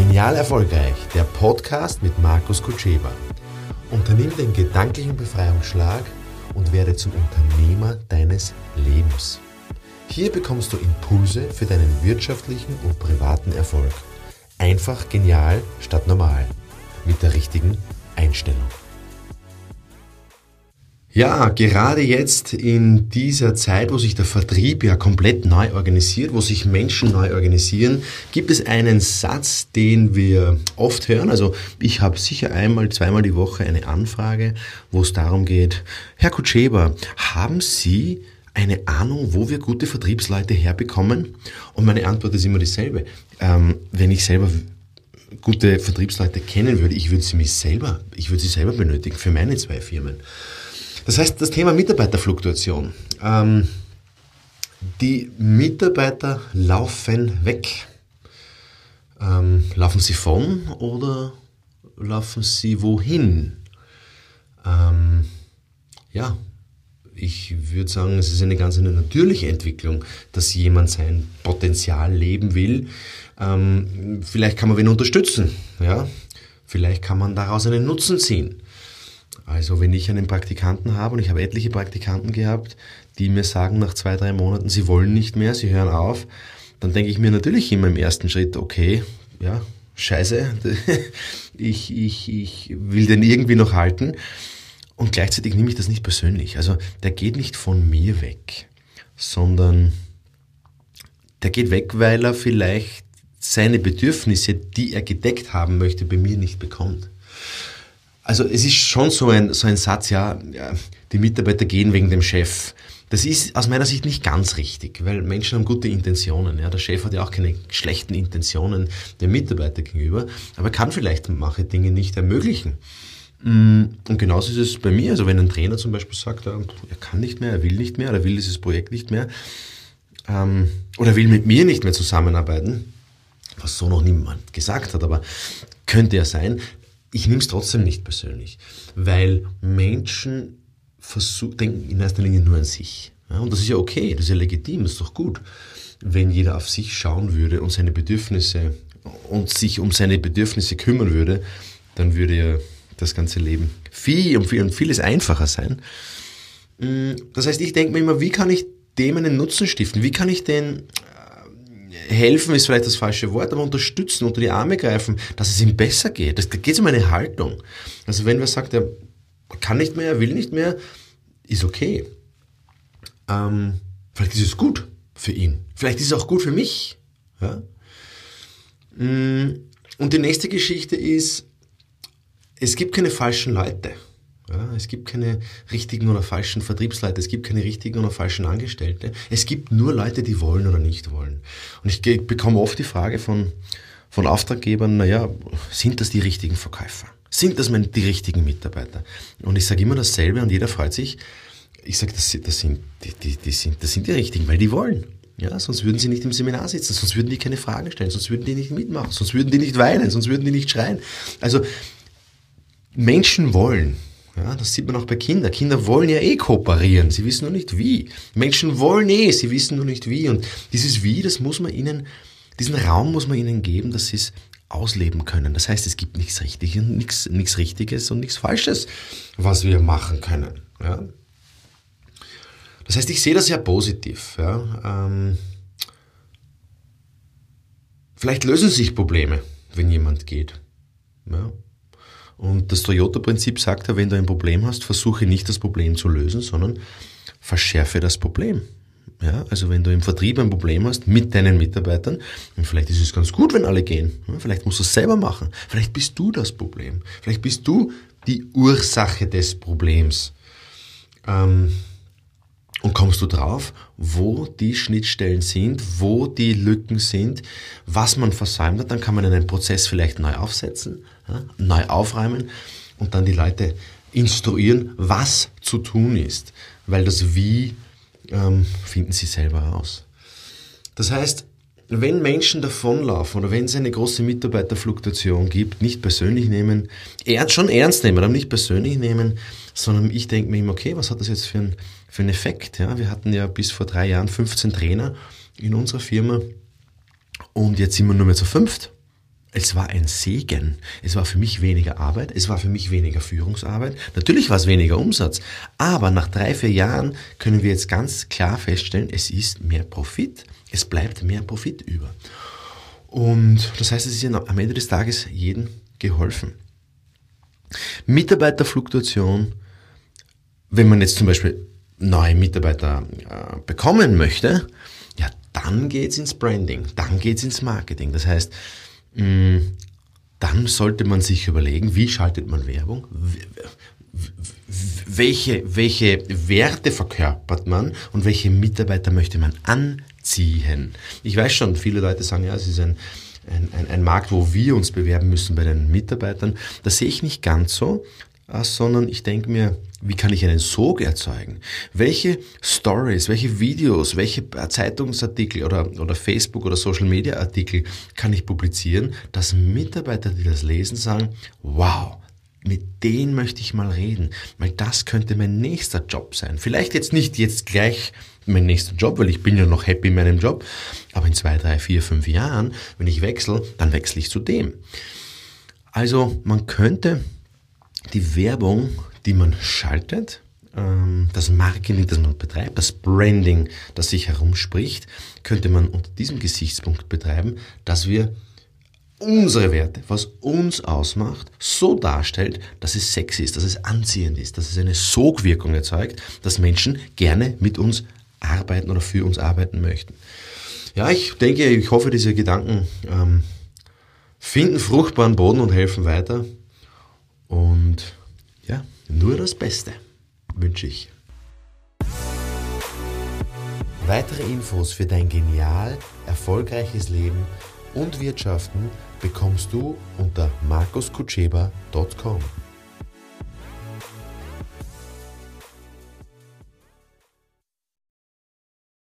Genial Erfolgreich, der Podcast mit Markus Kutscheba. Unternimm den gedanklichen Befreiungsschlag und werde zum Unternehmer deines Lebens. Hier bekommst du Impulse für deinen wirtschaftlichen und privaten Erfolg. Einfach genial statt normal. Mit der richtigen Einstellung. Ja, gerade jetzt in dieser Zeit, wo sich der Vertrieb ja komplett neu organisiert, wo sich Menschen neu organisieren, gibt es einen Satz, den wir oft hören. Also ich habe sicher einmal, zweimal die Woche eine Anfrage, wo es darum geht, Herr Kutscheber, haben Sie eine Ahnung, wo wir gute Vertriebsleute herbekommen? Und meine Antwort ist immer dieselbe. Ähm, wenn ich selber gute Vertriebsleute kennen würde, ich würde sie mich selber, ich würde sie selber benötigen für meine zwei Firmen. Das heißt, das Thema Mitarbeiterfluktuation. Ähm, die Mitarbeiter laufen weg. Ähm, laufen sie von oder laufen sie wohin? Ähm, ja, ich würde sagen, es ist eine ganz eine natürliche Entwicklung, dass jemand sein Potenzial leben will. Ähm, vielleicht kann man wen unterstützen, ja. Vielleicht kann man daraus einen Nutzen ziehen. Also wenn ich einen Praktikanten habe, und ich habe etliche Praktikanten gehabt, die mir sagen nach zwei, drei Monaten, sie wollen nicht mehr, sie hören auf, dann denke ich mir natürlich immer im ersten Schritt, okay, ja, scheiße, ich, ich, ich will den irgendwie noch halten. Und gleichzeitig nehme ich das nicht persönlich. Also der geht nicht von mir weg, sondern der geht weg, weil er vielleicht seine Bedürfnisse, die er gedeckt haben möchte, bei mir nicht bekommt. Also es ist schon so ein, so ein Satz, ja, die Mitarbeiter gehen wegen dem Chef. Das ist aus meiner Sicht nicht ganz richtig, weil Menschen haben gute Intentionen. Ja. Der Chef hat ja auch keine schlechten Intentionen dem Mitarbeiter gegenüber, aber kann vielleicht manche Dinge nicht ermöglichen. Mm, und genauso ist es bei mir. Also wenn ein Trainer zum Beispiel sagt, er kann nicht mehr, er will nicht mehr, er will dieses Projekt nicht mehr, ähm, oder will mit mir nicht mehr zusammenarbeiten, was so noch niemand gesagt hat, aber könnte ja sein, ich nehme es trotzdem nicht persönlich, weil Menschen versuch, denken in erster Linie nur an sich. Ja, und das ist ja okay, das ist ja legitim, das ist doch gut, wenn jeder auf sich schauen würde und seine Bedürfnisse und sich um seine Bedürfnisse kümmern würde, dann würde ja das ganze Leben viel und viel und vieles einfacher sein. Mm, das heißt, ich denke mir immer, wie kann ich dem einen Nutzen stiften? Wie kann ich den helfen ist vielleicht das falsche Wort, aber unterstützen, unter die Arme greifen, dass es ihm besser geht. Das geht um eine Haltung. Also wenn wer sagt, er kann nicht mehr, er will nicht mehr, ist okay. Ähm, vielleicht ist es gut für ihn. Vielleicht ist es auch gut für mich. Ja? Mm, und die nächste Geschichte ist, es gibt keine falschen Leute. Ja, es gibt keine richtigen oder falschen Vertriebsleiter, es gibt keine richtigen oder falschen Angestellte. Es gibt nur Leute, die wollen oder nicht wollen. Und ich bekomme oft die Frage von, von Auftraggebern, naja, sind das die richtigen Verkäufer? Sind das die richtigen Mitarbeiter? Und ich sage immer dasselbe und jeder freut sich. Ich sage, das, das, sind, die, die, die sind, das sind die richtigen, weil die wollen. Ja, sonst würden sie nicht im Seminar sitzen, sonst würden die keine Fragen stellen, sonst würden die nicht mitmachen, sonst würden die nicht weinen, sonst würden die nicht schreien. Also Menschen wollen. Ja, das sieht man auch bei Kindern. Kinder wollen ja eh kooperieren, sie wissen nur nicht wie. Menschen wollen eh, sie wissen nur nicht wie. Und dieses Wie, das muss man ihnen, diesen Raum muss man ihnen geben, dass sie es ausleben können. Das heißt, es gibt nichts Richtiges, nichts, nichts Richtiges und nichts Falsches, was wir machen können. Ja? Das heißt, ich sehe das ja positiv. Ja? Ähm, vielleicht lösen sich Probleme, wenn jemand geht. Ja? Und das Toyota-Prinzip sagt ja, wenn du ein Problem hast, versuche nicht das Problem zu lösen, sondern verschärfe das Problem. Ja, also wenn du im Vertrieb ein Problem hast mit deinen Mitarbeitern, dann vielleicht ist es ganz gut, wenn alle gehen. Vielleicht musst du es selber machen. Vielleicht bist du das Problem. Vielleicht bist du die Ursache des Problems. Ähm, und kommst du drauf, wo die Schnittstellen sind, wo die Lücken sind, was man versäumt hat, dann kann man einen Prozess vielleicht neu aufsetzen, ja, neu aufräumen und dann die Leute instruieren, was zu tun ist. Weil das Wie ähm, finden sie selber heraus. Das heißt, wenn Menschen davonlaufen oder wenn es eine große Mitarbeiterfluktuation gibt, nicht persönlich nehmen, ernst, schon ernst nehmen, aber nicht persönlich nehmen, sondern ich denke mir immer, okay, was hat das jetzt für, ein, für einen Effekt? Ja, wir hatten ja bis vor drei Jahren 15 Trainer in unserer Firma und jetzt sind wir nur mehr zu fünft. es war ein Segen. Es war für mich weniger Arbeit, es war für mich weniger Führungsarbeit. Natürlich war es weniger Umsatz, aber nach drei, vier Jahren können wir jetzt ganz klar feststellen, es ist mehr Profit. Es bleibt mehr Profit über. Und das heißt, es ist am Ende des Tages jedem geholfen. Mitarbeiterfluktuation, wenn man jetzt zum Beispiel neue Mitarbeiter äh, bekommen möchte, ja, dann geht's ins Branding, dann geht's ins Marketing. Das heißt, Mm, dann sollte man sich überlegen, wie schaltet man Werbung? Welche, welche Werte verkörpert man und welche Mitarbeiter möchte man anziehen? Ich weiß schon, viele Leute sagen, ja, es ist ein, ein, ein, ein Markt, wo wir uns bewerben müssen bei den Mitarbeitern. Das sehe ich nicht ganz so, sondern ich denke mir, wie kann ich einen Sog erzeugen? Welche Stories, welche Videos, welche Zeitungsartikel oder, oder Facebook oder Social Media Artikel kann ich publizieren, dass Mitarbeiter, die das lesen, sagen, wow, mit denen möchte ich mal reden, weil das könnte mein nächster Job sein. Vielleicht jetzt nicht jetzt gleich mein nächster Job, weil ich bin ja noch happy in meinem Job, aber in zwei, drei, vier, fünf Jahren, wenn ich wechsle, dann wechsle ich zu dem. Also man könnte die Werbung, die man schaltet, ähm, das Marketing, das man betreibt, das Branding, das sich herumspricht, könnte man unter diesem Gesichtspunkt betreiben, dass wir unsere Werte, was uns ausmacht, so darstellt, dass es sexy ist, dass es anziehend ist, dass es eine Sogwirkung erzeugt, dass Menschen gerne mit uns arbeiten oder für uns arbeiten möchten. Ja, ich denke, ich hoffe, diese Gedanken ähm, finden fruchtbaren Boden und helfen weiter. Und ja, nur das Beste wünsche ich. Weitere Infos für dein genial erfolgreiches Leben und Wirtschaften bekommst du unter markuskutscheba.com.